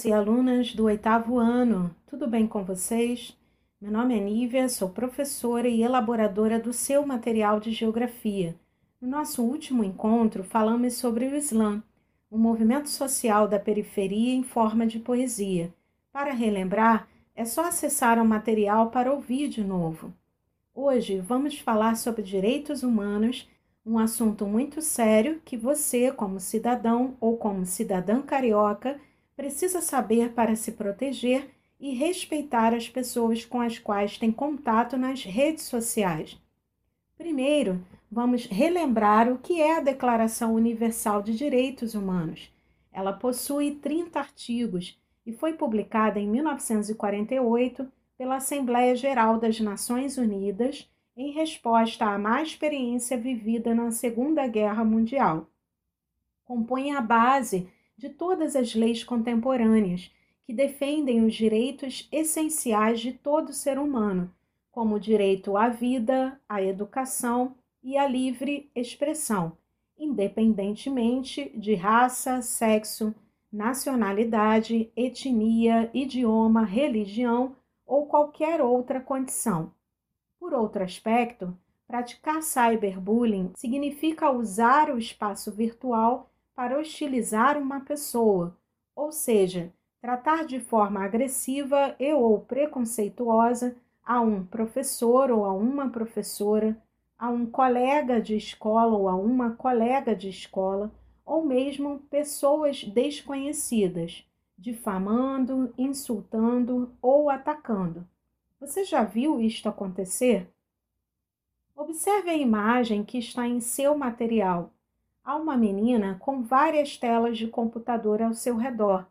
alunos e alunas do oitavo ano, tudo bem com vocês? Meu nome é Nívia, sou professora e elaboradora do seu material de geografia. No nosso último encontro, falamos sobre o Islã, um movimento social da periferia em forma de poesia. Para relembrar, é só acessar o material para ouvir de novo. Hoje vamos falar sobre direitos humanos um assunto muito sério que você, como cidadão ou como cidadã carioca, precisa saber para se proteger e respeitar as pessoas com as quais tem contato nas redes sociais. Primeiro, vamos relembrar o que é a Declaração Universal de Direitos Humanos. Ela possui 30 artigos e foi publicada em 1948 pela Assembleia Geral das Nações Unidas em resposta à má experiência vivida na Segunda Guerra Mundial. Compõe a base de todas as leis contemporâneas que defendem os direitos essenciais de todo ser humano, como o direito à vida, à educação e à livre expressão, independentemente de raça, sexo, nacionalidade, etnia, idioma, religião ou qualquer outra condição. Por outro aspecto, praticar cyberbullying significa usar o espaço virtual para hostilizar uma pessoa, ou seja, tratar de forma agressiva e ou preconceituosa a um professor ou a uma professora, a um colega de escola ou a uma colega de escola, ou mesmo pessoas desconhecidas, difamando, insultando ou atacando. Você já viu isto acontecer? Observe a imagem que está em seu material. Há uma menina com várias telas de computador ao seu redor.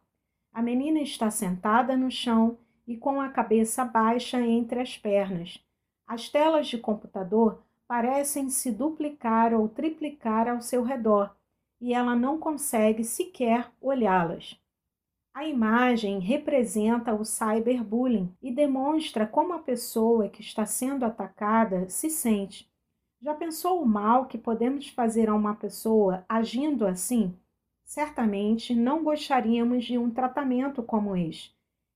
A menina está sentada no chão e com a cabeça baixa entre as pernas. As telas de computador parecem se duplicar ou triplicar ao seu redor e ela não consegue sequer olhá-las. A imagem representa o cyberbullying e demonstra como a pessoa que está sendo atacada se sente. Já pensou o mal que podemos fazer a uma pessoa agindo assim? Certamente não gostaríamos de um tratamento como este.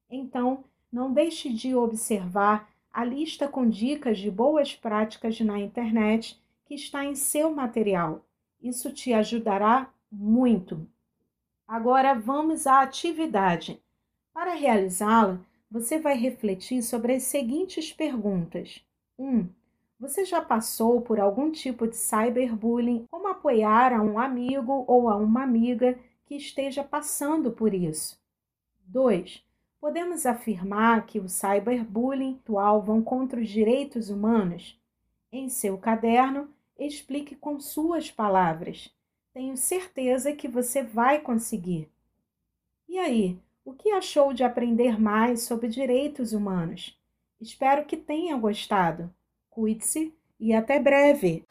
Então, não deixe de observar a lista com dicas de boas práticas na internet que está em seu material. Isso te ajudará muito. Agora vamos à atividade. Para realizá-la, você vai refletir sobre as seguintes perguntas: 1. Um, você já passou por algum tipo de cyberbullying? Como apoiar a um amigo ou a uma amiga que esteja passando por isso? 2. Podemos afirmar que o cyberbullying atual vão contra os direitos humanos? Em seu caderno, explique com suas palavras. Tenho certeza que você vai conseguir. E aí, o que achou de aprender mais sobre direitos humanos? Espero que tenha gostado. Cuide-se e até breve!